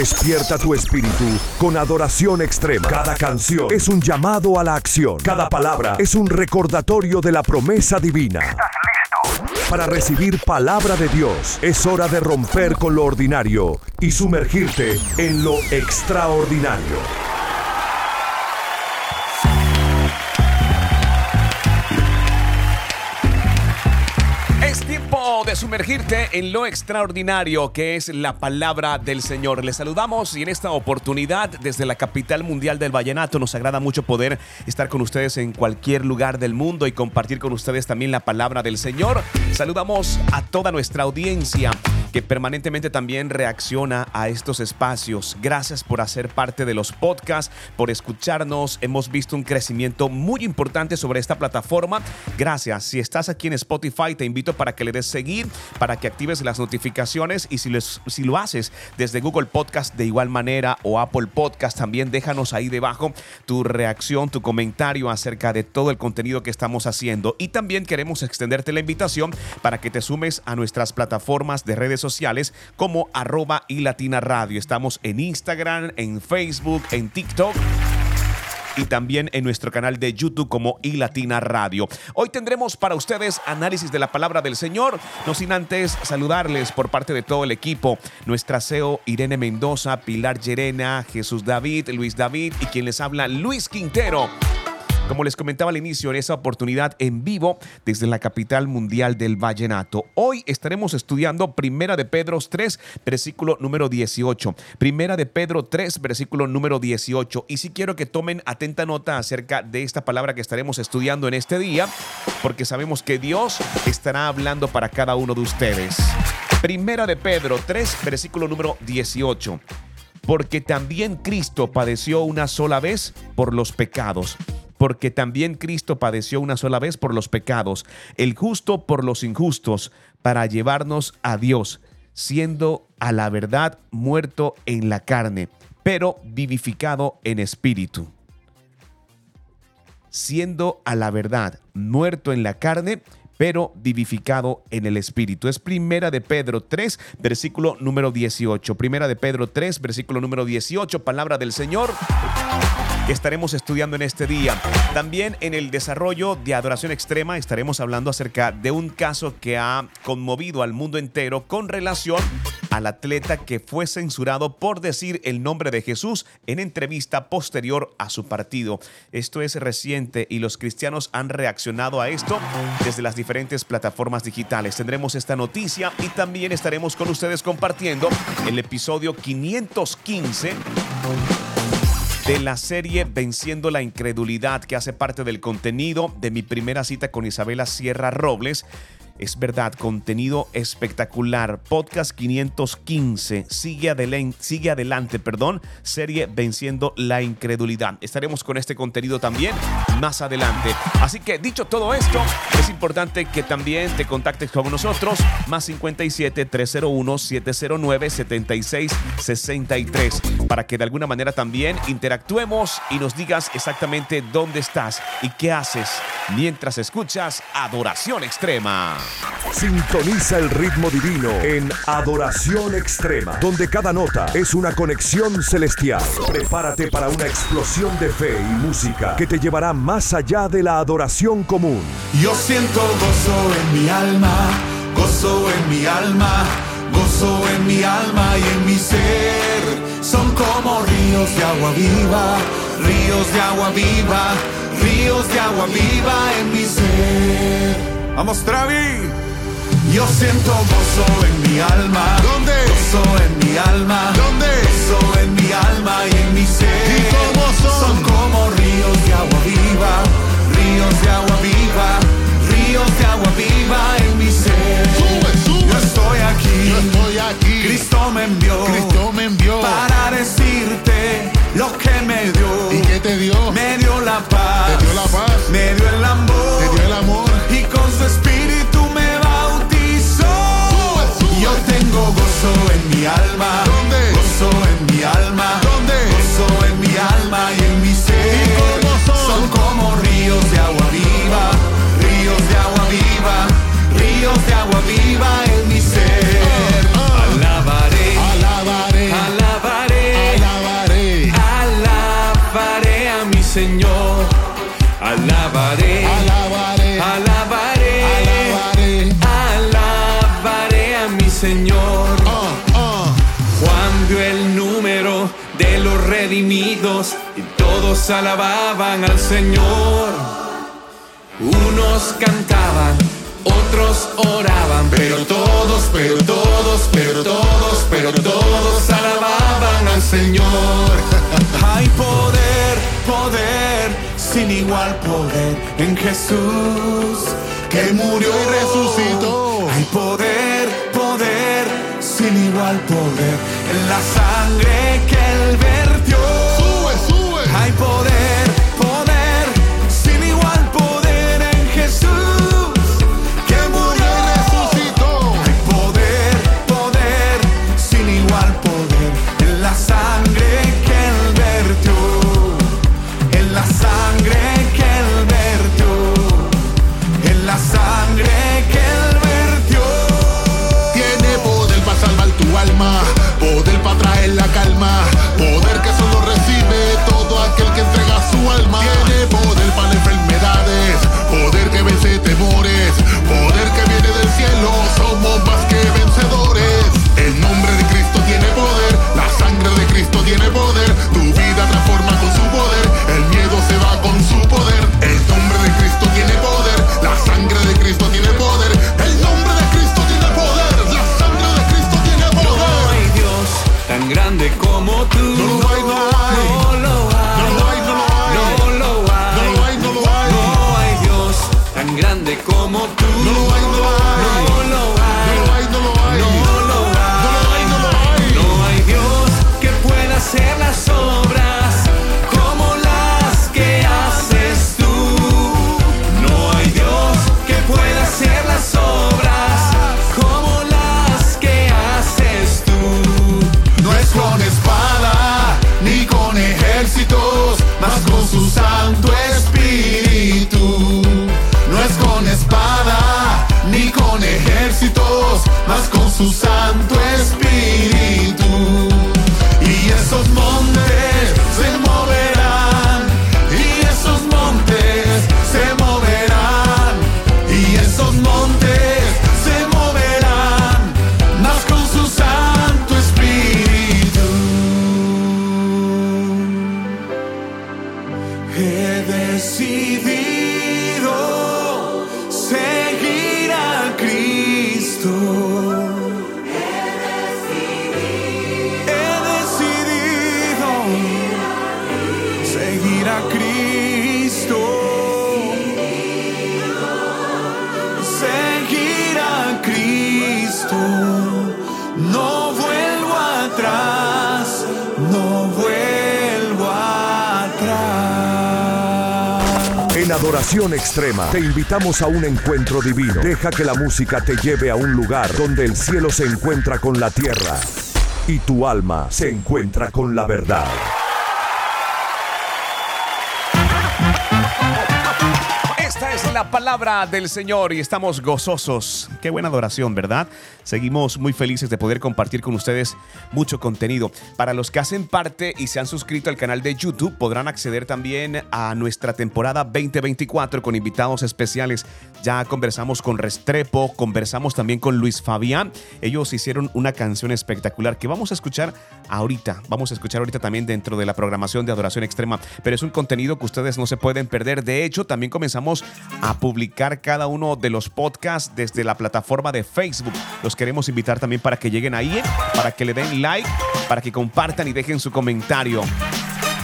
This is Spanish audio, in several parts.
Despierta tu espíritu con adoración extrema. Cada canción es un llamado a la acción. Cada palabra es un recordatorio de la promesa divina. Para recibir palabra de Dios es hora de romper con lo ordinario y sumergirte en lo extraordinario. Sumergirte en lo extraordinario que es la palabra del Señor. Les saludamos y en esta oportunidad desde la capital mundial del vallenato nos agrada mucho poder estar con ustedes en cualquier lugar del mundo y compartir con ustedes también la palabra del Señor. Saludamos a toda nuestra audiencia que permanentemente también reacciona a estos espacios. Gracias por hacer parte de los podcasts, por escucharnos. Hemos visto un crecimiento muy importante sobre esta plataforma. Gracias. Si estás aquí en Spotify, te invito para que le des seguir, para que actives las notificaciones y si, si lo haces desde Google Podcast de igual manera o Apple Podcast, también déjanos ahí debajo tu reacción, tu comentario acerca de todo el contenido que estamos haciendo. Y también queremos extenderte la invitación para que te sumes a nuestras plataformas de redes sociales como arroba y latina radio. Estamos en Instagram, en Facebook, en TikTok y también en nuestro canal de YouTube como iLatina Radio. Hoy tendremos para ustedes análisis de la palabra del Señor, no sin antes saludarles por parte de todo el equipo, nuestra CEO Irene Mendoza, Pilar Llerena, Jesús David, Luis David y quien les habla Luis Quintero. Como les comentaba al inicio, en esa oportunidad en vivo desde la capital mundial del vallenato. Hoy estaremos estudiando Primera de Pedro 3, versículo número 18. Primera de Pedro 3, versículo número 18. Y si quiero que tomen atenta nota acerca de esta palabra que estaremos estudiando en este día, porque sabemos que Dios estará hablando para cada uno de ustedes. Primera de Pedro 3, versículo número 18 porque también Cristo padeció una sola vez por los pecados porque también Cristo padeció una sola vez por los pecados, el justo por los injustos, para llevarnos a Dios, siendo a la verdad muerto en la carne, pero vivificado en espíritu. Siendo a la verdad muerto en la carne, pero vivificado en el Espíritu. Es primera de Pedro 3, versículo número 18. Primera de Pedro 3, versículo número 18, palabra del Señor estaremos estudiando en este día. También en el desarrollo de adoración extrema estaremos hablando acerca de un caso que ha conmovido al mundo entero con relación al atleta que fue censurado por decir el nombre de Jesús en entrevista posterior a su partido. Esto es reciente y los cristianos han reaccionado a esto desde las diferentes plataformas digitales. Tendremos esta noticia y también estaremos con ustedes compartiendo el episodio 515 de la serie Venciendo la Incredulidad, que hace parte del contenido de mi primera cita con Isabela Sierra Robles. Es verdad, contenido espectacular. Podcast 515. Sigue adelante, sigue adelante, perdón. Serie Venciendo la Incredulidad. Estaremos con este contenido también más adelante. Así que dicho todo esto, es importante que también te contactes con nosotros. Más 57 301 709 76 63. Para que de alguna manera también interactuemos y nos digas exactamente dónde estás y qué haces mientras escuchas Adoración Extrema. Sintoniza el ritmo divino en Adoración Extrema, donde cada nota es una conexión celestial. Prepárate para una explosión de fe y música que te llevará más allá de la adoración común. Yo siento gozo en mi alma, gozo en mi alma, gozo en mi alma y en mi ser. Son como ríos de agua viva, ríos de agua viva, ríos de agua viva en mi ser. Vamos, Travi. Yo siento gozo en mi alma. ¿Dónde? Gozo en mi alma. ¿Dónde? Gozo en mi alma y en mi ser. ¿Y cómo son? Son como ríos de agua viva. Ríos de agua viva. Ríos de agua viva en mi ser. Sube, sube. Yo estoy aquí. Yo estoy aquí. Cristo me envió. Cristo me envió. Para decirte lo que me dio. ¿Y qué te dio? Me dio la paz. Te dio la paz. Me dio el amor. Tengo gozo en mi alma. ¿Dónde? Gozo en mi alma. Alababan al Señor. Unos cantaban, otros oraban, pero todos, pero todos, pero todos, pero todos alababan al Señor. Hay poder, poder, sin igual poder en Jesús que murió Y resucitó. Hay poder, poder, sin igual poder en la sangre que él vertió. Poder, He En Adoración Extrema te invitamos a un encuentro divino. Deja que la música te lleve a un lugar donde el cielo se encuentra con la tierra y tu alma se encuentra con la verdad. La palabra del Señor y estamos gozosos. Qué buena adoración, ¿verdad? Seguimos muy felices de poder compartir con ustedes mucho contenido. Para los que hacen parte y se han suscrito al canal de YouTube, podrán acceder también a nuestra temporada 2024 con invitados especiales. Ya conversamos con Restrepo, conversamos también con Luis Fabián. Ellos hicieron una canción espectacular que vamos a escuchar ahorita. Vamos a escuchar ahorita también dentro de la programación de Adoración Extrema. Pero es un contenido que ustedes no se pueden perder. De hecho, también comenzamos a publicar cada uno de los podcasts desde la plataforma de Facebook. Los queremos invitar también para que lleguen ahí, para que le den like, para que compartan y dejen su comentario.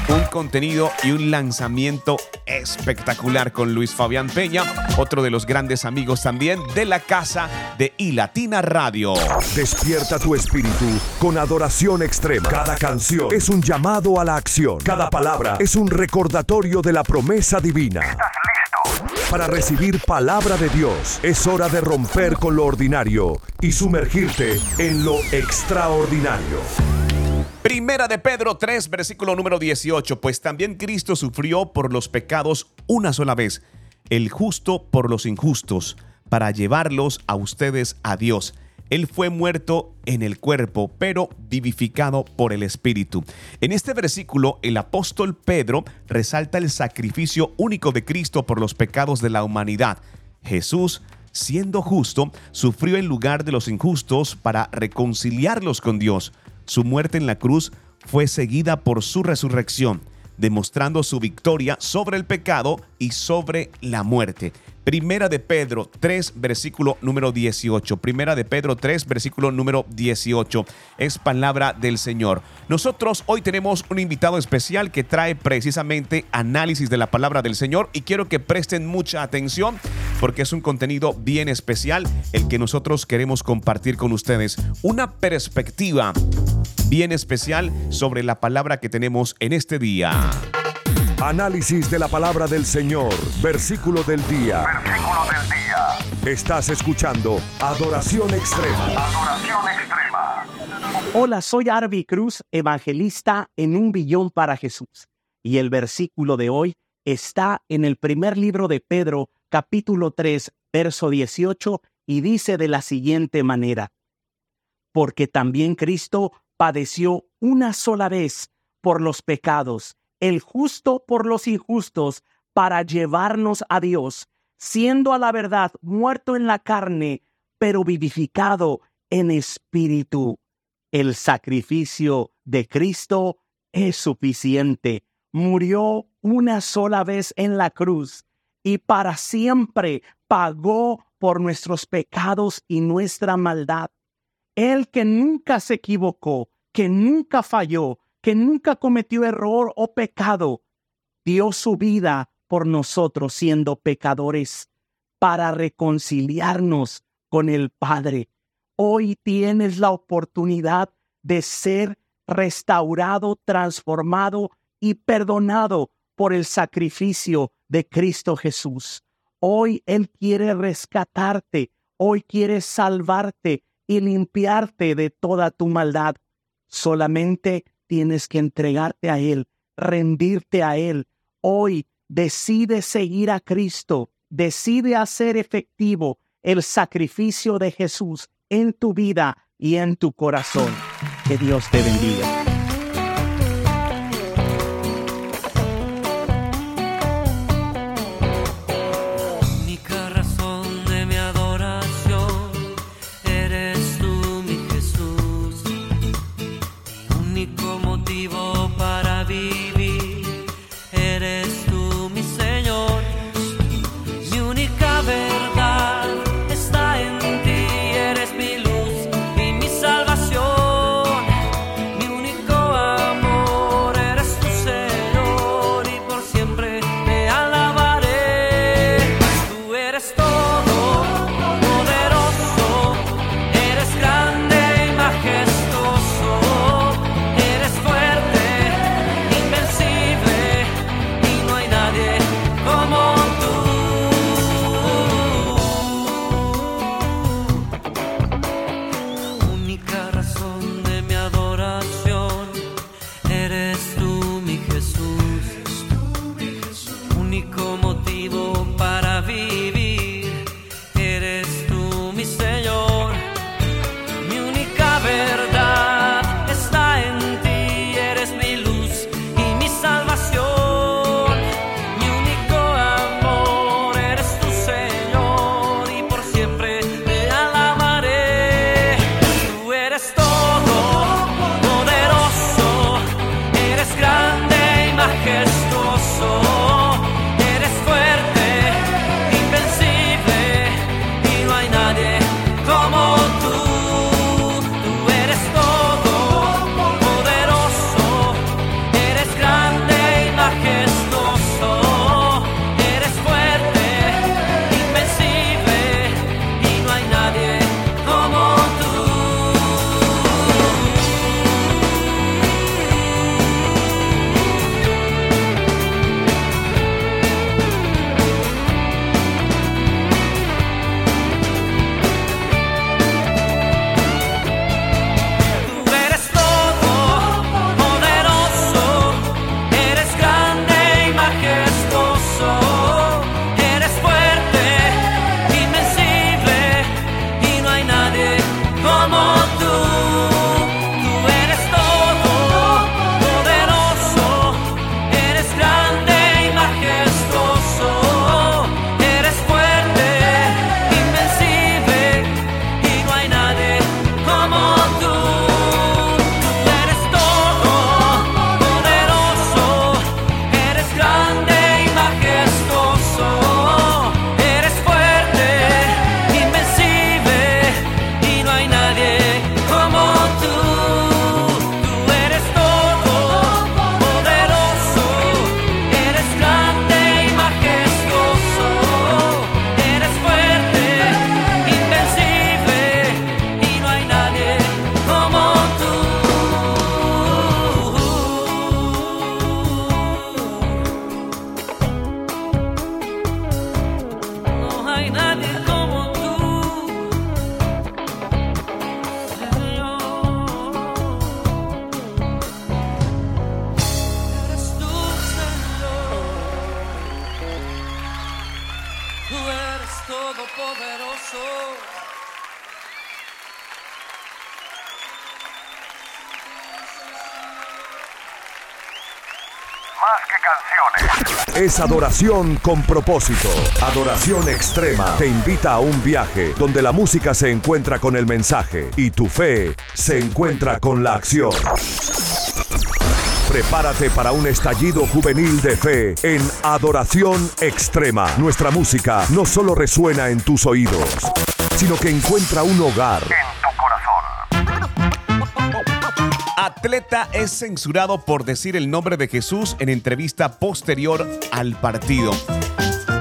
Un contenido y un lanzamiento espectacular con Luis Fabián Peña, otro de los grandes amigos también de la casa de iLatina Radio. Despierta tu espíritu con adoración extrema. Cada canción es un llamado a la acción. Cada palabra es un recordatorio de la promesa divina. Para recibir palabra de Dios es hora de romper con lo ordinario y sumergirte en lo extraordinario. Primera de Pedro 3, versículo número 18. Pues también Cristo sufrió por los pecados una sola vez, el justo por los injustos, para llevarlos a ustedes a Dios. Él fue muerto en el cuerpo, pero vivificado por el Espíritu. En este versículo, el apóstol Pedro resalta el sacrificio único de Cristo por los pecados de la humanidad. Jesús siendo justo, sufrió en lugar de los injustos para reconciliarlos con Dios. Su muerte en la cruz fue seguida por su resurrección, demostrando su victoria sobre el pecado y sobre la muerte. Primera de Pedro 3, versículo número 18. Primera de Pedro 3, versículo número 18. Es palabra del Señor. Nosotros hoy tenemos un invitado especial que trae precisamente análisis de la palabra del Señor y quiero que presten mucha atención porque es un contenido bien especial el que nosotros queremos compartir con ustedes. Una perspectiva bien especial sobre la palabra que tenemos en este día. Análisis de la palabra del Señor, versículo del día. Versículo del día. Estás escuchando Adoración Extrema. Adoración extrema. Hola, soy Arby Cruz, evangelista en un billón para Jesús. Y el versículo de hoy está en el primer libro de Pedro, capítulo 3, verso 18, y dice de la siguiente manera, porque también Cristo padeció una sola vez por los pecados el justo por los injustos, para llevarnos a Dios, siendo a la verdad muerto en la carne, pero vivificado en espíritu. El sacrificio de Cristo es suficiente. Murió una sola vez en la cruz y para siempre pagó por nuestros pecados y nuestra maldad. El que nunca se equivocó, que nunca falló, que nunca cometió error o pecado, dio su vida por nosotros siendo pecadores para reconciliarnos con el Padre. Hoy tienes la oportunidad de ser restaurado, transformado y perdonado por el sacrificio de Cristo Jesús. Hoy Él quiere rescatarte, hoy quiere salvarte y limpiarte de toda tu maldad. Solamente tienes que entregarte a Él, rendirte a Él. Hoy decide seguir a Cristo, decide hacer efectivo el sacrificio de Jesús en tu vida y en tu corazón. Que Dios te bendiga. Es adoración con propósito. Adoración extrema. Te invita a un viaje donde la música se encuentra con el mensaje y tu fe se encuentra con la acción. Prepárate para un estallido juvenil de fe en Adoración Extrema. Nuestra música no solo resuena en tus oídos, sino que encuentra un hogar. Atleta es censurado por decir el nombre de Jesús en entrevista posterior al partido.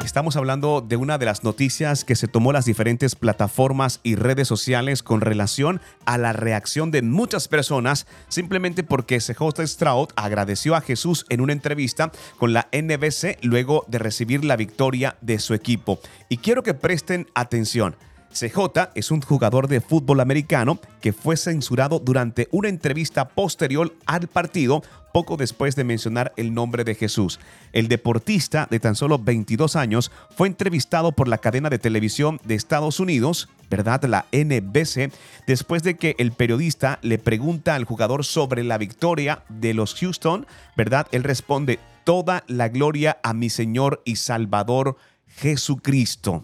Estamos hablando de una de las noticias que se tomó las diferentes plataformas y redes sociales con relación a la reacción de muchas personas simplemente porque CJ Stroud agradeció a Jesús en una entrevista con la NBC luego de recibir la victoria de su equipo. Y quiero que presten atención. CJ es un jugador de fútbol americano que fue censurado durante una entrevista posterior al partido poco después de mencionar el nombre de Jesús. El deportista de tan solo 22 años fue entrevistado por la cadena de televisión de Estados Unidos, ¿verdad? La NBC, después de que el periodista le pregunta al jugador sobre la victoria de los Houston, ¿verdad? Él responde, toda la gloria a mi Señor y Salvador Jesucristo.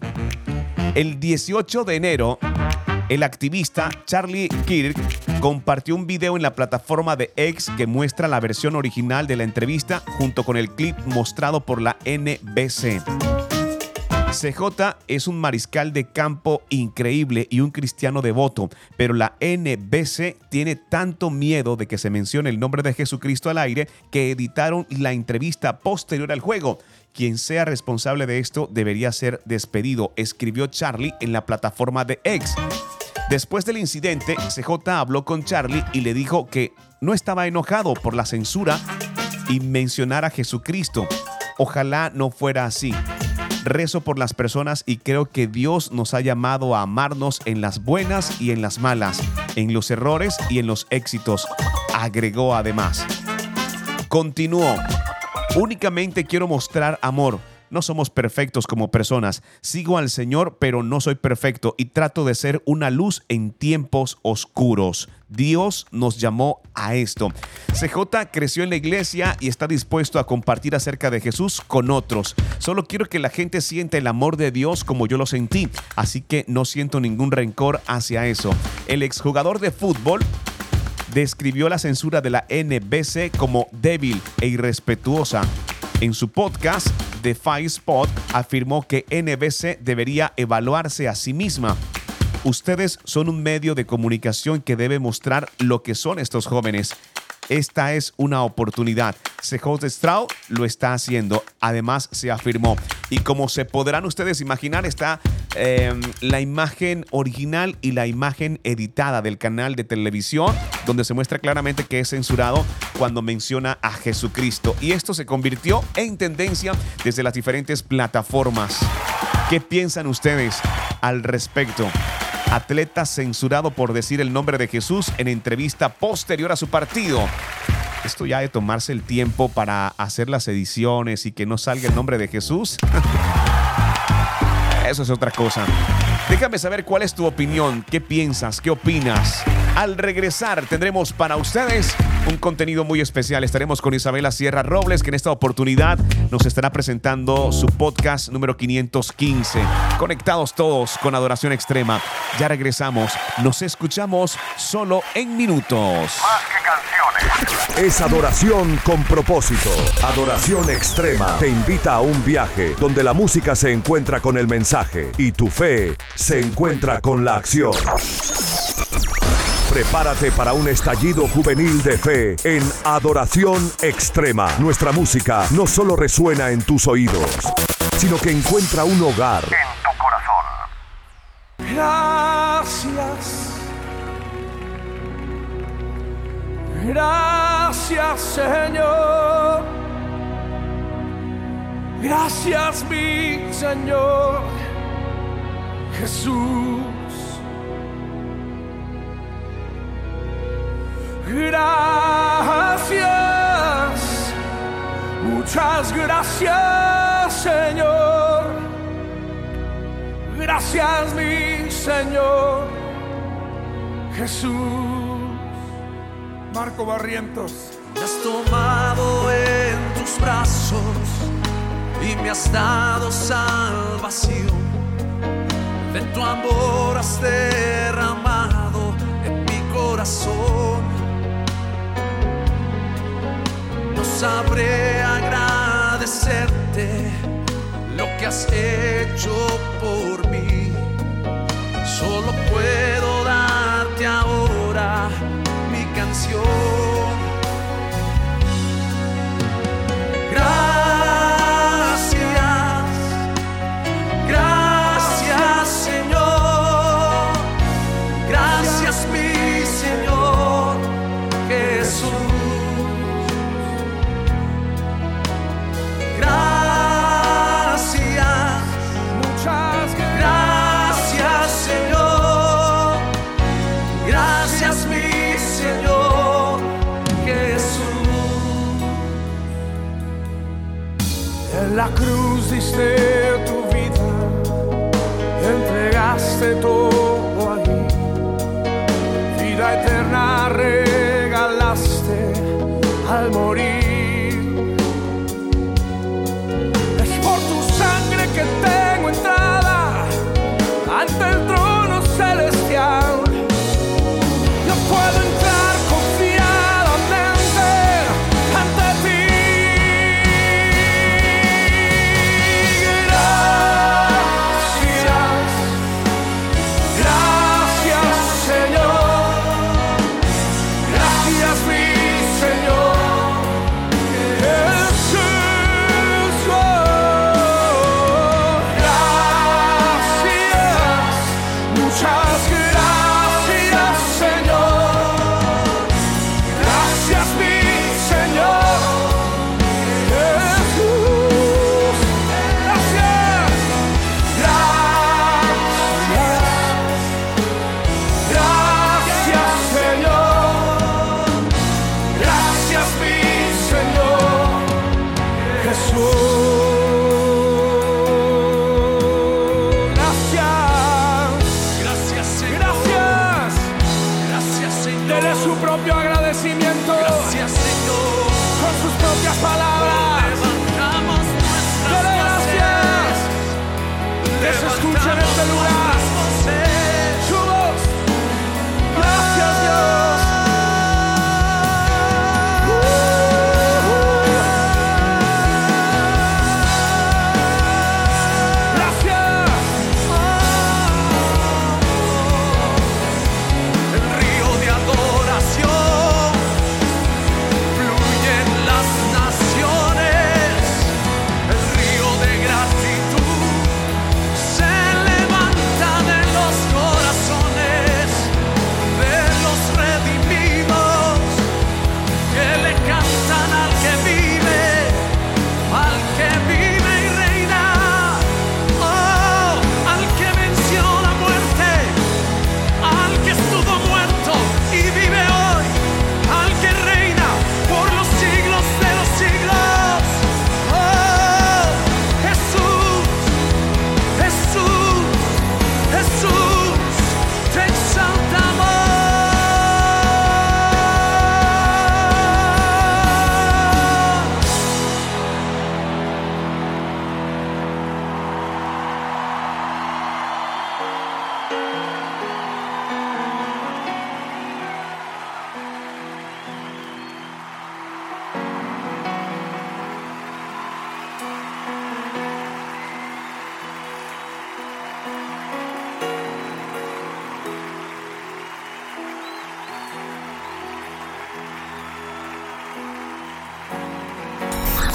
El 18 de enero, el activista Charlie Kirk compartió un video en la plataforma de X que muestra la versión original de la entrevista junto con el clip mostrado por la NBC. CJ es un mariscal de campo increíble y un cristiano devoto, pero la NBC tiene tanto miedo de que se mencione el nombre de Jesucristo al aire que editaron la entrevista posterior al juego. Quien sea responsable de esto debería ser despedido, escribió Charlie en la plataforma de X. Después del incidente, CJ habló con Charlie y le dijo que no estaba enojado por la censura y mencionar a Jesucristo. Ojalá no fuera así. Rezo por las personas y creo que Dios nos ha llamado a amarnos en las buenas y en las malas, en los errores y en los éxitos, agregó además. Continuó. Únicamente quiero mostrar amor. No somos perfectos como personas. Sigo al Señor, pero no soy perfecto y trato de ser una luz en tiempos oscuros. Dios nos llamó a esto. CJ creció en la iglesia y está dispuesto a compartir acerca de Jesús con otros. Solo quiero que la gente sienta el amor de Dios como yo lo sentí, así que no siento ningún rencor hacia eso. El exjugador de fútbol describió la censura de la NBC como débil e irrespetuosa. En su podcast, The Five Spot, afirmó que NBC debería evaluarse a sí misma. Ustedes son un medio de comunicación que debe mostrar lo que son estos jóvenes. Esta es una oportunidad. CJ Stroud lo está haciendo. Además, se afirmó. Y como se podrán ustedes imaginar, está eh, la imagen original y la imagen editada del canal de televisión, donde se muestra claramente que es censurado cuando menciona a Jesucristo. Y esto se convirtió en tendencia desde las diferentes plataformas. ¿Qué piensan ustedes al respecto? Atleta censurado por decir el nombre de Jesús en entrevista posterior a su partido. Esto ya de tomarse el tiempo para hacer las ediciones y que no salga el nombre de Jesús. Eso es otra cosa. Déjame saber cuál es tu opinión, qué piensas, qué opinas. Al regresar tendremos para ustedes un contenido muy especial. Estaremos con Isabela Sierra Robles, que en esta oportunidad nos estará presentando su podcast número 515. Conectados todos con Adoración Extrema. Ya regresamos. Nos escuchamos solo en minutos. Más que canciones. Es adoración con propósito. Adoración extrema. Te invita a un viaje donde la música se encuentra con el mensaje y tu fe se encuentra con la acción. Prepárate para un estallido juvenil de fe en Adoración Extrema. Nuestra música no solo resuena en tus oídos, sino que encuentra un hogar. En tu corazón. Gracias. Gracias Señor. Gracias mi Señor Jesús. Gracias. Muchas gracias Señor. Gracias mi Señor Jesús. Marco Barrientos. Me has tomado en tus brazos y me has dado salvación. De tu amor has derramado en mi corazón. No sabré agradecerte lo que has hecho por mí. Solo puedo cruz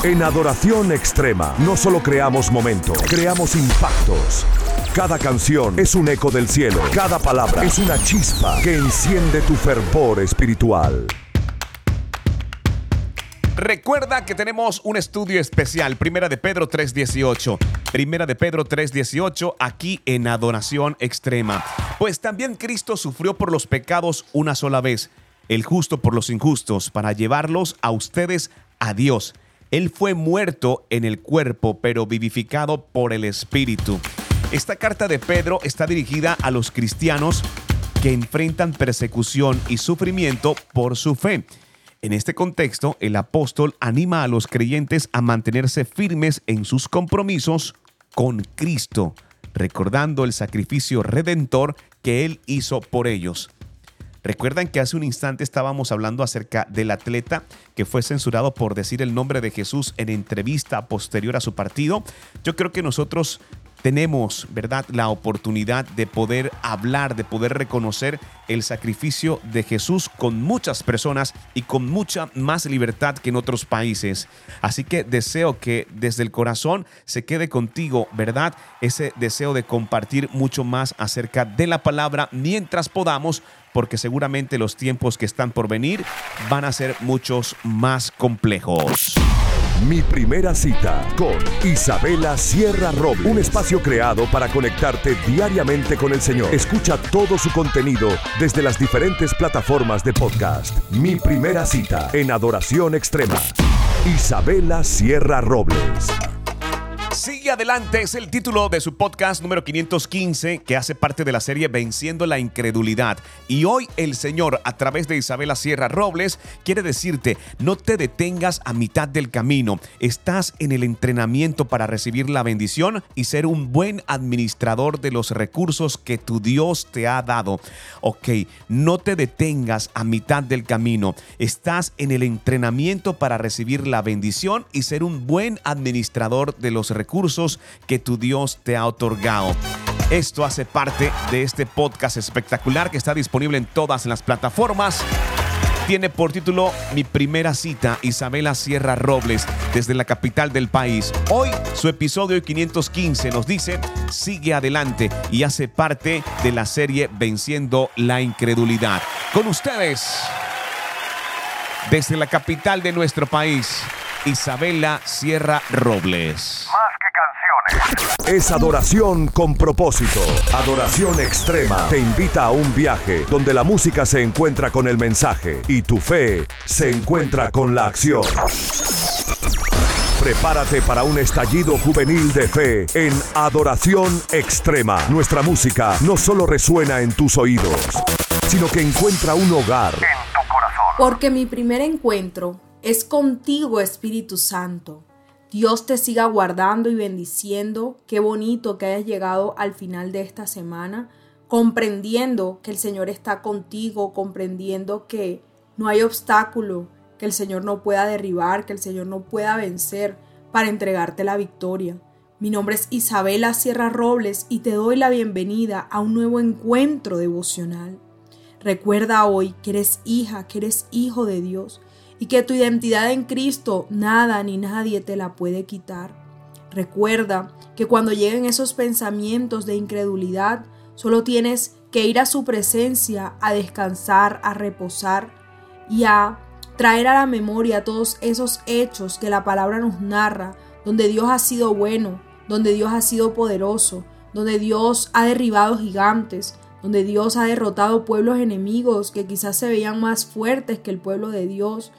En Adoración Extrema no solo creamos momentos, creamos impactos. Cada canción es un eco del cielo, cada palabra es una chispa que enciende tu fervor espiritual. Recuerda que tenemos un estudio especial, Primera de Pedro 3.18. Primera de Pedro 3.18, aquí en Adoración Extrema. Pues también Cristo sufrió por los pecados una sola vez, el justo por los injustos, para llevarlos a ustedes a Dios. Él fue muerto en el cuerpo, pero vivificado por el Espíritu. Esta carta de Pedro está dirigida a los cristianos que enfrentan persecución y sufrimiento por su fe. En este contexto, el apóstol anima a los creyentes a mantenerse firmes en sus compromisos con Cristo, recordando el sacrificio redentor que Él hizo por ellos. Recuerdan que hace un instante estábamos hablando acerca del atleta que fue censurado por decir el nombre de Jesús en entrevista posterior a su partido. Yo creo que nosotros tenemos, ¿verdad?, la oportunidad de poder hablar, de poder reconocer el sacrificio de Jesús con muchas personas y con mucha más libertad que en otros países. Así que deseo que desde el corazón se quede contigo, ¿verdad? Ese deseo de compartir mucho más acerca de la palabra mientras podamos, porque seguramente los tiempos que están por venir van a ser muchos más complejos. Mi primera cita con Isabela Sierra Robles. Un espacio creado para conectarte diariamente con el Señor. Escucha todo su contenido desde las diferentes plataformas de podcast. Mi primera cita en Adoración Extrema. Isabela Sierra Robles. Sigue adelante es el título de su podcast número 515 que hace parte de la serie Venciendo la Incredulidad. Y hoy el Señor a través de Isabela Sierra Robles quiere decirte, no te detengas a mitad del camino. Estás en el entrenamiento para recibir la bendición y ser un buen administrador de los recursos que tu Dios te ha dado. Ok, no te detengas a mitad del camino. Estás en el entrenamiento para recibir la bendición y ser un buen administrador de los recursos recursos que tu Dios te ha otorgado. Esto hace parte de este podcast espectacular que está disponible en todas las plataformas. Tiene por título Mi primera cita, Isabela Sierra Robles, desde la capital del país. Hoy su episodio 515 nos dice, sigue adelante y hace parte de la serie Venciendo la Incredulidad. Con ustedes, desde la capital de nuestro país, Isabela Sierra Robles. Más que canciones. Es adoración con propósito. Adoración extrema. Te invita a un viaje donde la música se encuentra con el mensaje y tu fe se encuentra con la acción. Prepárate para un estallido juvenil de fe en Adoración Extrema. Nuestra música no solo resuena en tus oídos, sino que encuentra un hogar En tu corazón. Porque mi primer encuentro es contigo, Espíritu Santo. Dios te siga guardando y bendiciendo. Qué bonito que hayas llegado al final de esta semana, comprendiendo que el Señor está contigo, comprendiendo que no hay obstáculo que el Señor no pueda derribar, que el Señor no pueda vencer para entregarte la victoria. Mi nombre es Isabela Sierra Robles y te doy la bienvenida a un nuevo encuentro devocional. Recuerda hoy que eres hija, que eres hijo de Dios y que tu identidad en Cristo nada ni nadie te la puede quitar. Recuerda que cuando lleguen esos pensamientos de incredulidad, solo tienes que ir a su presencia a descansar, a reposar y a traer a la memoria todos esos hechos que la palabra nos narra, donde Dios ha sido bueno, donde Dios ha sido poderoso, donde Dios ha derribado gigantes, donde Dios ha derrotado pueblos enemigos que quizás se veían más fuertes que el pueblo de Dios,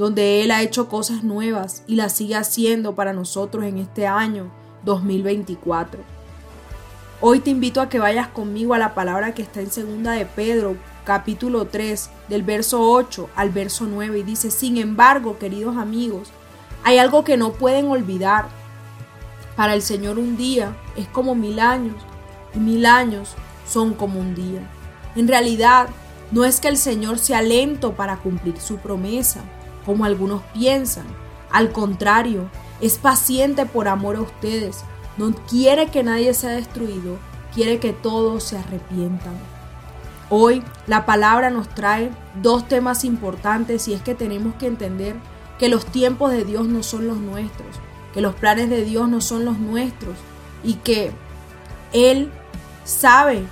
donde Él ha hecho cosas nuevas y las sigue haciendo para nosotros en este año 2024. Hoy te invito a que vayas conmigo a la palabra que está en segunda de Pedro, capítulo 3, del verso 8 al verso 9 y dice, "Sin embargo, queridos amigos, hay algo que no pueden olvidar. Para el Señor un día es como mil años y mil años son como un día. En realidad, no es que el Señor sea lento para cumplir su promesa, como algunos piensan. Al contrario, es paciente por amor a ustedes. No quiere que nadie sea destruido, quiere que todos se arrepientan. Hoy la palabra nos trae dos temas importantes y es que tenemos que entender que los tiempos de Dios no son los nuestros, que los planes de Dios no son los nuestros y que Él sabe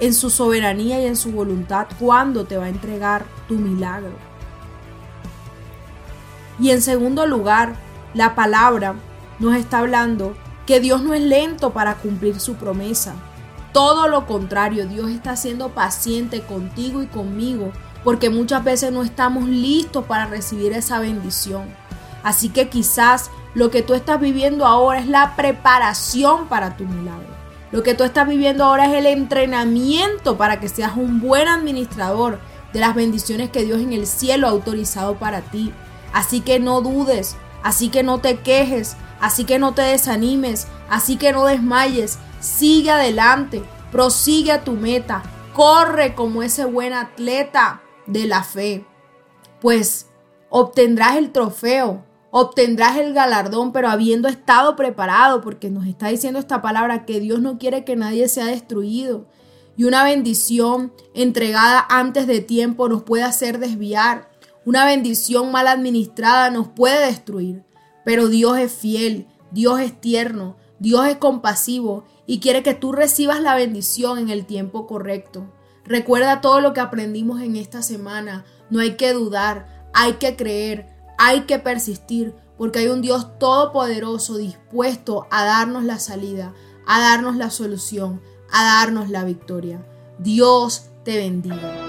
en su soberanía y en su voluntad cuándo te va a entregar tu milagro. Y en segundo lugar, la palabra nos está hablando que Dios no es lento para cumplir su promesa. Todo lo contrario, Dios está siendo paciente contigo y conmigo porque muchas veces no estamos listos para recibir esa bendición. Así que quizás lo que tú estás viviendo ahora es la preparación para tu milagro. Lo que tú estás viviendo ahora es el entrenamiento para que seas un buen administrador de las bendiciones que Dios en el cielo ha autorizado para ti. Así que no dudes, así que no te quejes, así que no te desanimes, así que no desmayes, sigue adelante, prosigue a tu meta, corre como ese buen atleta de la fe, pues obtendrás el trofeo, obtendrás el galardón, pero habiendo estado preparado, porque nos está diciendo esta palabra que Dios no quiere que nadie sea destruido. Y una bendición entregada antes de tiempo nos puede hacer desviar. Una bendición mal administrada nos puede destruir. Pero Dios es fiel, Dios es tierno, Dios es compasivo y quiere que tú recibas la bendición en el tiempo correcto. Recuerda todo lo que aprendimos en esta semana. No hay que dudar, hay que creer, hay que persistir porque hay un Dios todopoderoso dispuesto a darnos la salida, a darnos la solución, a darnos la victoria. Dios te bendiga.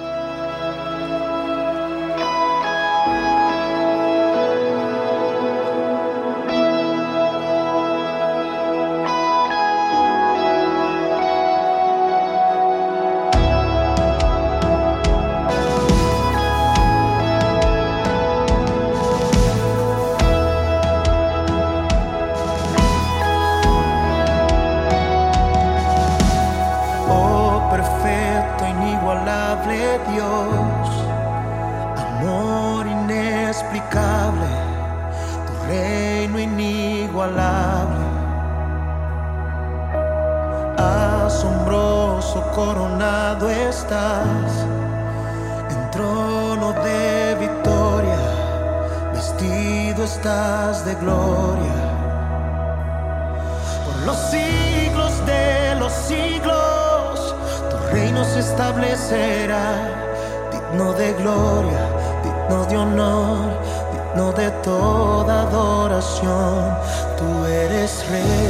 Gloria, digno de honor, digno de toda adoración. Tú eres rey,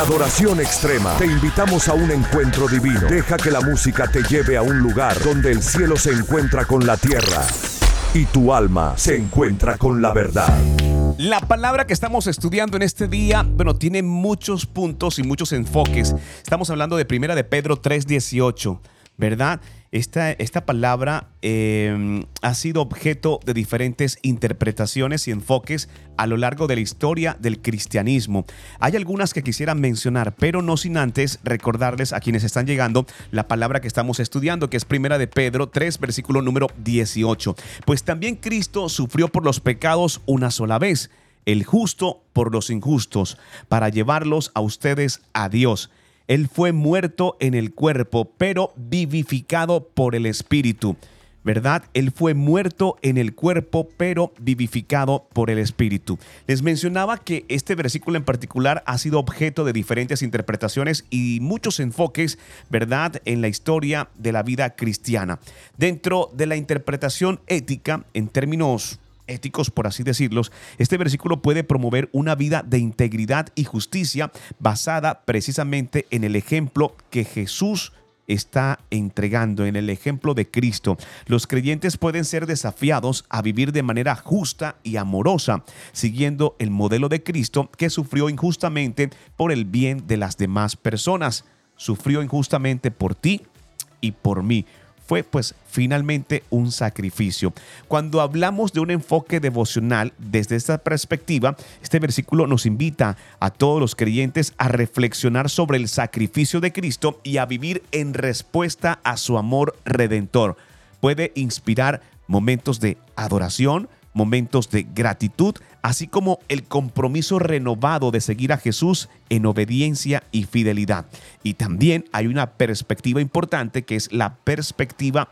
Adoración Extrema te invitamos a un encuentro divino. Deja que la música te lleve a un lugar donde el cielo se encuentra con la tierra y tu alma se encuentra con la verdad. La palabra que estamos estudiando en este día, bueno, tiene muchos puntos y muchos enfoques. Estamos hablando de Primera de Pedro 3:18, ¿verdad? Esta, esta palabra eh, ha sido objeto de diferentes interpretaciones y enfoques a lo largo de la historia del cristianismo. Hay algunas que quisiera mencionar, pero no sin antes recordarles a quienes están llegando la palabra que estamos estudiando, que es primera de Pedro 3, versículo número 18. Pues también Cristo sufrió por los pecados una sola vez, el justo por los injustos, para llevarlos a ustedes a Dios él fue muerto en el cuerpo, pero vivificado por el Espíritu. ¿verdad? Él fue muerto en el cuerpo, pero vivificado por el Espíritu. Les mencionaba que este versículo en particular ha sido objeto de diferentes interpretaciones y muchos enfoques, ¿verdad?, en la historia de la vida cristiana. Dentro de la interpretación ética, en términos éticos, por así decirlos, este versículo puede promover una vida de integridad y justicia basada precisamente en el ejemplo que Jesús está entregando en el ejemplo de Cristo. Los creyentes pueden ser desafiados a vivir de manera justa y amorosa, siguiendo el modelo de Cristo que sufrió injustamente por el bien de las demás personas. Sufrió injustamente por ti y por mí fue pues finalmente un sacrificio. Cuando hablamos de un enfoque devocional desde esta perspectiva, este versículo nos invita a todos los creyentes a reflexionar sobre el sacrificio de Cristo y a vivir en respuesta a su amor redentor. Puede inspirar momentos de adoración, momentos de gratitud, así como el compromiso renovado de seguir a Jesús en obediencia y fidelidad. Y también hay una perspectiva importante que es la perspectiva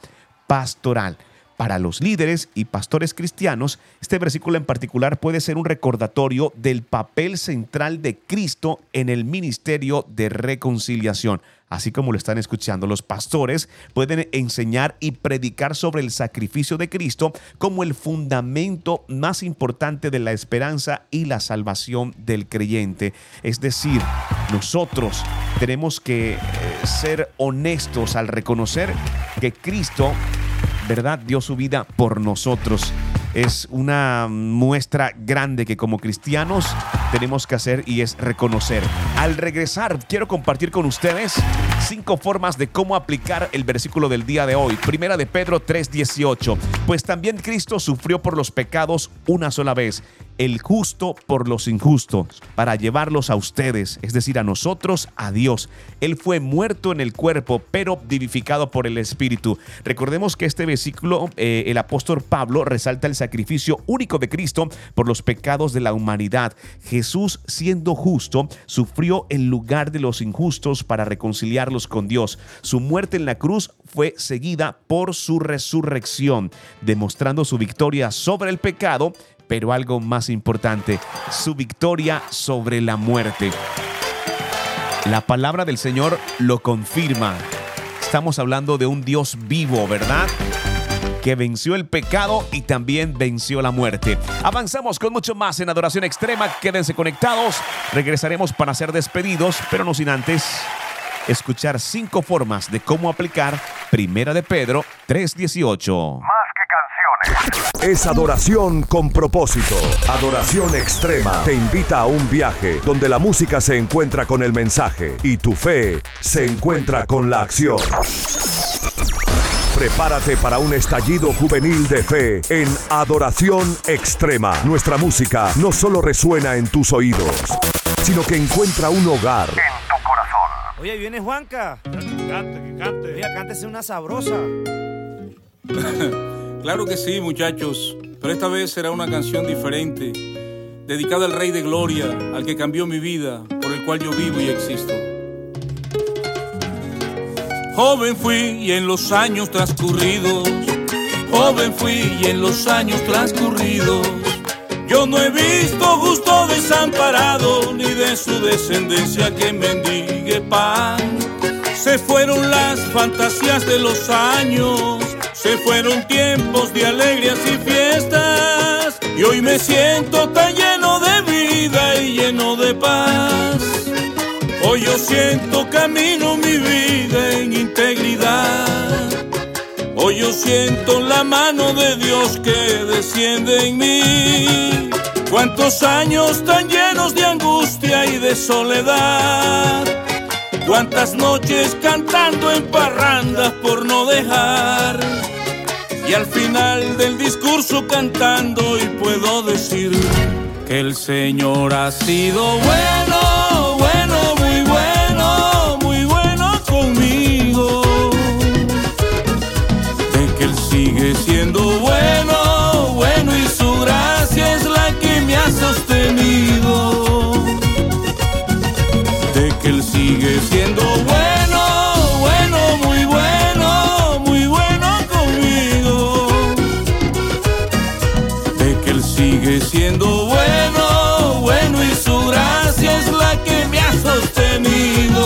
pastoral. Para los líderes y pastores cristianos, este versículo en particular puede ser un recordatorio del papel central de Cristo en el ministerio de reconciliación. Así como lo están escuchando, los pastores pueden enseñar y predicar sobre el sacrificio de Cristo como el fundamento más importante de la esperanza y la salvación del creyente. Es decir, nosotros tenemos que eh, ser honestos al reconocer que Cristo ¿verdad? Dio su vida por nosotros. Es una muestra grande que como cristianos tenemos que hacer y es reconocer. Al regresar, quiero compartir con ustedes cinco formas de cómo aplicar el versículo del día de hoy. Primera de Pedro 3:18. Pues también Cristo sufrió por los pecados una sola vez el justo por los injustos, para llevarlos a ustedes, es decir, a nosotros, a Dios. Él fue muerto en el cuerpo, pero vivificado por el Espíritu. Recordemos que este versículo, eh, el apóstol Pablo resalta el sacrificio único de Cristo por los pecados de la humanidad. Jesús, siendo justo, sufrió en lugar de los injustos para reconciliarlos con Dios. Su muerte en la cruz fue seguida por su resurrección, demostrando su victoria sobre el pecado pero algo más importante, su victoria sobre la muerte. La palabra del Señor lo confirma. Estamos hablando de un Dios vivo, ¿verdad? que venció el pecado y también venció la muerte. Avanzamos con mucho más en Adoración Extrema. Quédense conectados. Regresaremos para ser despedidos, pero no sin antes escuchar cinco formas de cómo aplicar Primera de Pedro 318. Es adoración con propósito. Adoración extrema. Te invita a un viaje donde la música se encuentra con el mensaje y tu fe se encuentra con la acción. Prepárate para un estallido juvenil de fe en Adoración Extrema. Nuestra música no solo resuena en tus oídos, sino que encuentra un hogar En tu. Oye, viene Juanca. Que cante, que cante. Oye, cántese una sabrosa. Claro que sí, muchachos, pero esta vez será una canción diferente, dedicada al Rey de Gloria, al que cambió mi vida, por el cual yo vivo y existo. Joven fui y en los años transcurridos, joven fui y en los años transcurridos, yo no he visto justo desamparado, ni de su descendencia que mendigue pan. Se fueron las fantasías de los años se fueron tiempos de alegrías y fiestas y hoy me siento tan lleno de vida y lleno de paz. yo siento camino mi vida en integridad. Yo siento la mano de Dios que desciende en mí. Cuántos años tan llenos de angustia y de soledad. Cuántas noches cantando en parrandas por no dejar. Y al final del discurso cantando y puedo decir que el Señor ha sido bueno, benim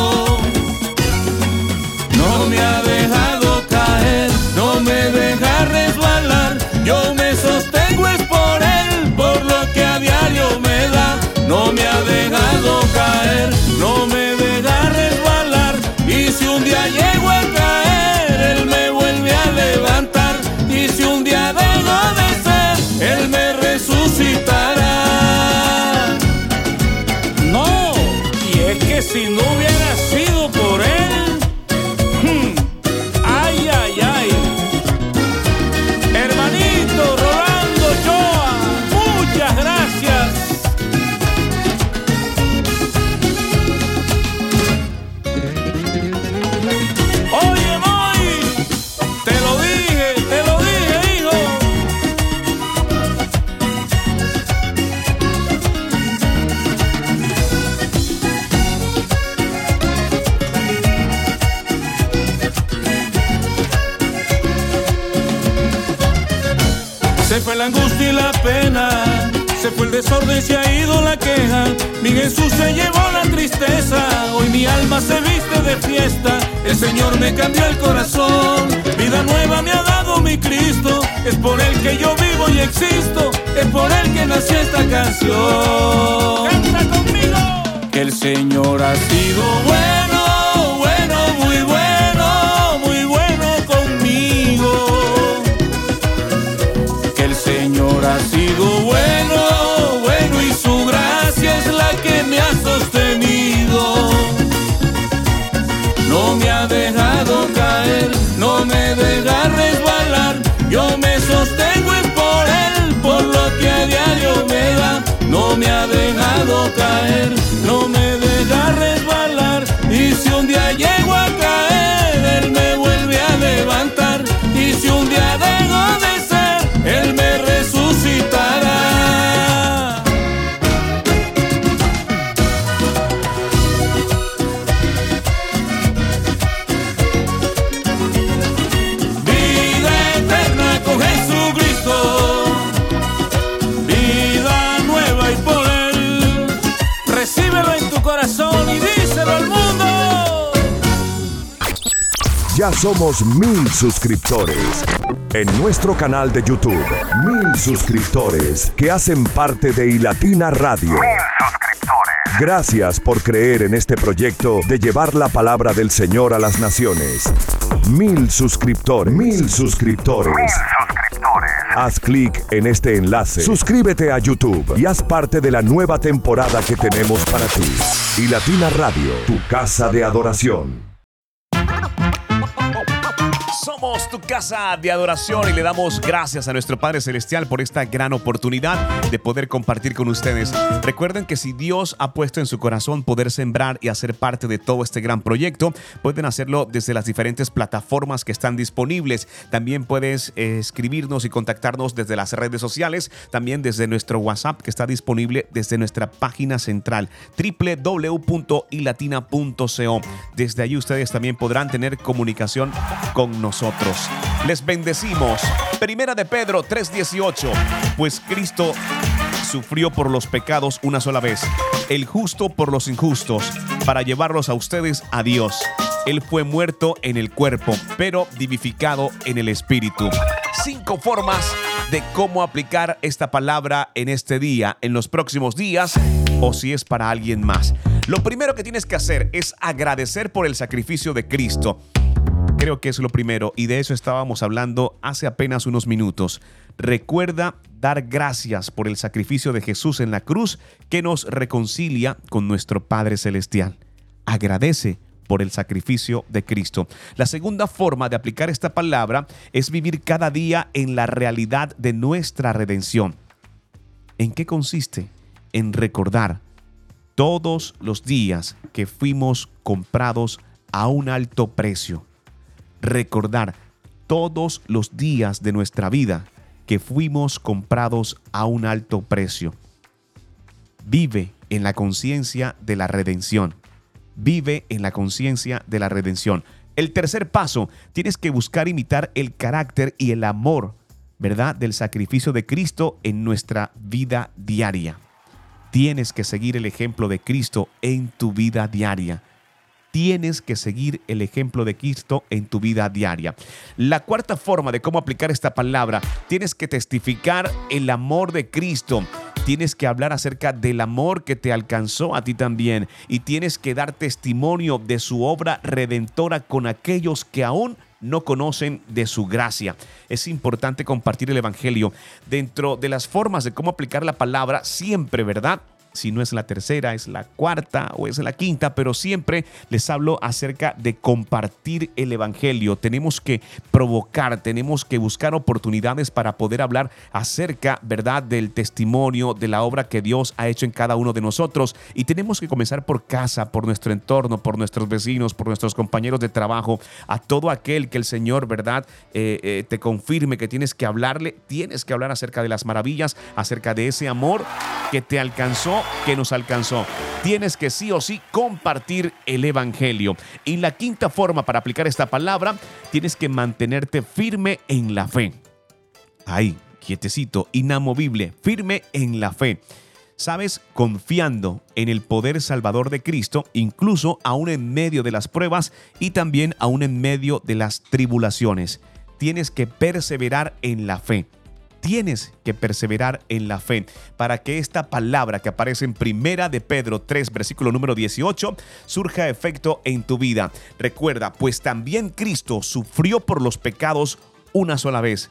se viste de fiesta. El Señor me cambió el corazón, vida nueva me ha dado mi Cristo. Es por Él que yo vivo y existo, es por Él que nació esta canción. Canta conmigo. Que el Señor ha sido bueno, dejado caer, no me deja resbalar, yo me sostengo es por él, por lo que a diario me da. No me ha dejado caer, no me deja resbalar. Y si un día llego a caer, él me vuelve a levantar. Y si un día Ya somos mil suscriptores. En nuestro canal de YouTube, mil suscriptores que hacen parte de iLatina Radio. Gracias por creer en este proyecto de llevar la palabra del Señor a las naciones. Mil suscriptores, mil suscriptores. Haz clic en este enlace, suscríbete a YouTube y haz parte de la nueva temporada que tenemos para ti. Y Latina Radio, tu casa de adoración. Tu casa de adoración y le damos gracias a nuestro Padre Celestial por esta gran oportunidad de poder compartir con ustedes. Recuerden que si Dios ha puesto en su corazón poder sembrar y hacer parte de todo este gran proyecto, pueden hacerlo desde las diferentes plataformas que están disponibles. También puedes eh, escribirnos y contactarnos desde las redes sociales, también desde nuestro WhatsApp que está disponible desde nuestra página central www.ilatina.co. Desde allí ustedes también podrán tener comunicación con nosotros. Les bendecimos. Primera de Pedro 3:18. Pues Cristo sufrió por los pecados una sola vez, el justo por los injustos, para llevarlos a ustedes a Dios. Él fue muerto en el cuerpo, pero vivificado en el espíritu. Cinco formas de cómo aplicar esta palabra en este día, en los próximos días, o si es para alguien más. Lo primero que tienes que hacer es agradecer por el sacrificio de Cristo. Creo que es lo primero y de eso estábamos hablando hace apenas unos minutos. Recuerda dar gracias por el sacrificio de Jesús en la cruz que nos reconcilia con nuestro Padre Celestial. Agradece por el sacrificio de Cristo. La segunda forma de aplicar esta palabra es vivir cada día en la realidad de nuestra redención. ¿En qué consiste? En recordar todos los días que fuimos comprados a un alto precio. Recordar todos los días de nuestra vida que fuimos comprados a un alto precio. Vive en la conciencia de la redención. Vive en la conciencia de la redención. El tercer paso, tienes que buscar imitar el carácter y el amor, ¿verdad?, del sacrificio de Cristo en nuestra vida diaria. Tienes que seguir el ejemplo de Cristo en tu vida diaria tienes que seguir el ejemplo de Cristo en tu vida diaria. La cuarta forma de cómo aplicar esta palabra, tienes que testificar el amor de Cristo. Tienes que hablar acerca del amor que te alcanzó a ti también y tienes que dar testimonio de su obra redentora con aquellos que aún no conocen de su gracia. Es importante compartir el Evangelio dentro de las formas de cómo aplicar la palabra siempre, ¿verdad? Si no es la tercera, es la cuarta o es la quinta, pero siempre les hablo acerca de compartir el Evangelio. Tenemos que provocar, tenemos que buscar oportunidades para poder hablar acerca, ¿verdad?, del testimonio, de la obra que Dios ha hecho en cada uno de nosotros. Y tenemos que comenzar por casa, por nuestro entorno, por nuestros vecinos, por nuestros compañeros de trabajo, a todo aquel que el Señor, ¿verdad?, eh, eh, te confirme que tienes que hablarle, tienes que hablar acerca de las maravillas, acerca de ese amor que te alcanzó que nos alcanzó. Tienes que sí o sí compartir el Evangelio. Y la quinta forma para aplicar esta palabra, tienes que mantenerte firme en la fe. Ahí, quietecito, inamovible, firme en la fe. ¿Sabes? Confiando en el poder salvador de Cristo, incluso aún en medio de las pruebas y también aún en medio de las tribulaciones. Tienes que perseverar en la fe tienes que perseverar en la fe para que esta palabra que aparece en Primera de Pedro 3, versículo número 18, surja efecto en tu vida. Recuerda, pues también Cristo sufrió por los pecados una sola vez,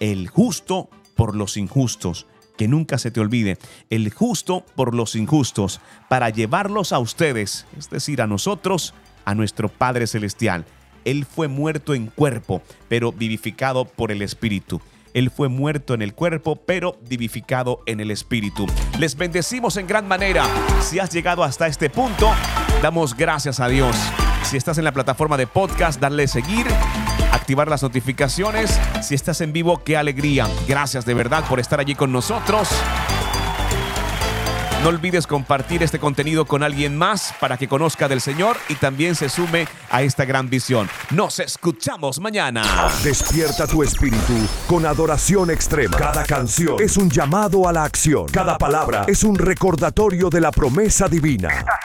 el justo por los injustos. Que nunca se te olvide, el justo por los injustos, para llevarlos a ustedes, es decir, a nosotros, a nuestro Padre Celestial. Él fue muerto en cuerpo, pero vivificado por el Espíritu. Él fue muerto en el cuerpo, pero vivificado en el espíritu. Les bendecimos en gran manera. Si has llegado hasta este punto, damos gracias a Dios. Si estás en la plataforma de podcast, darle seguir, activar las notificaciones. Si estás en vivo, qué alegría. Gracias de verdad por estar allí con nosotros. No olvides compartir este contenido con alguien más para que conozca del Señor y también se sume a esta gran visión. Nos escuchamos mañana. Despierta tu espíritu con adoración extrema. Cada canción es un llamado a la acción. Cada palabra es un recordatorio de la promesa divina. ¿Estás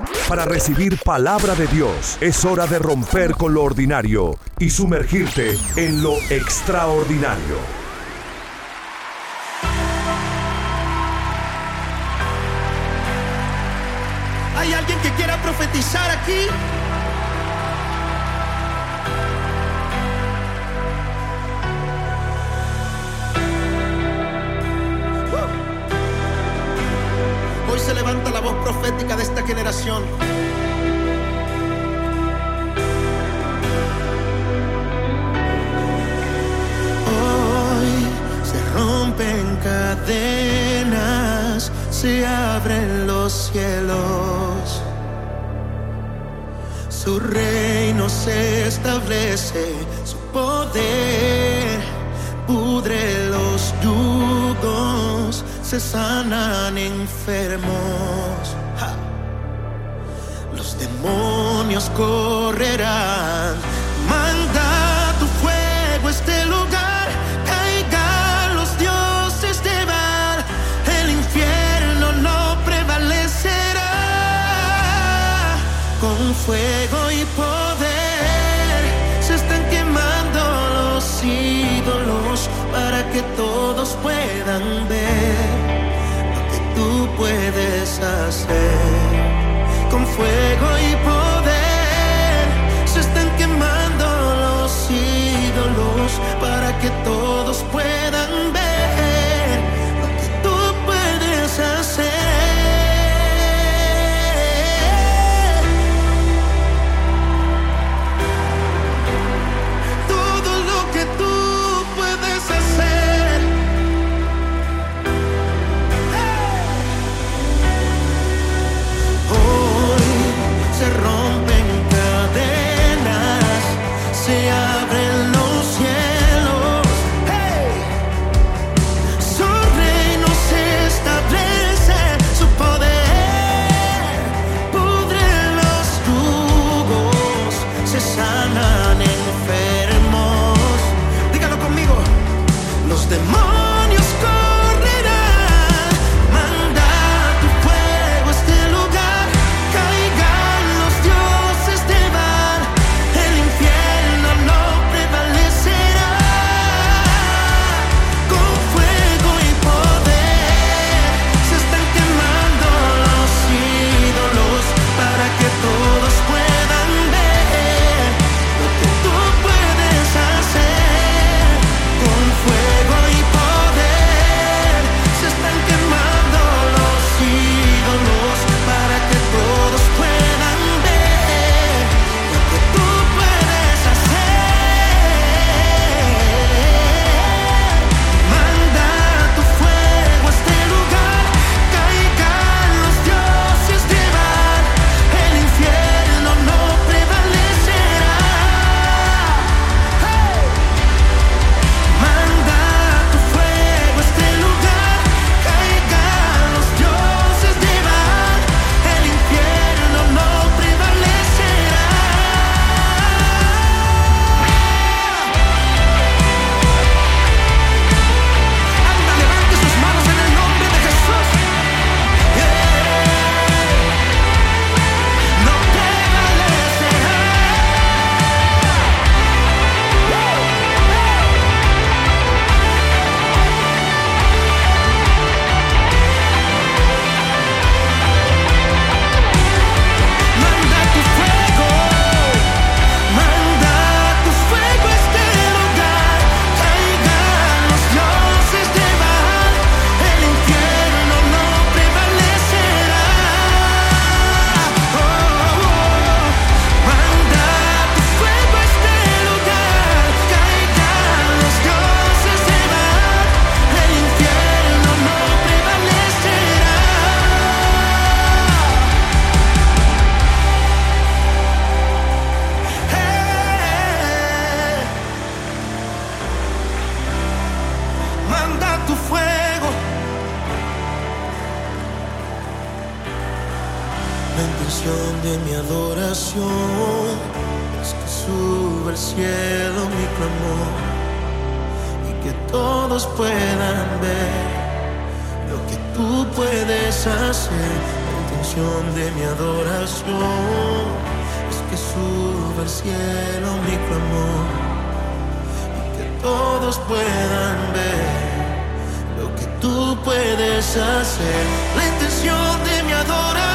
listo? Para recibir palabra de Dios es hora de romper con lo ordinario y sumergirte en lo extraordinario. Profetizar aquí? Hoy se levanta la voz profética de esta generación. Hoy se rompen cadenas se abren los cielos. Su reino se establece, su poder pudre los yugos, se sanan enfermos. Los demonios correrán, manda tu fuego este fuego y poder. Se están quemando los ídolos para que todos puedan ver lo que tú puedes hacer con fuego y y que todos puedan ver lo que tú puedes hacer. La intención de mi adoración es que suba al cielo mi clamor y que todos puedan ver lo que tú puedes hacer. La intención de mi adoración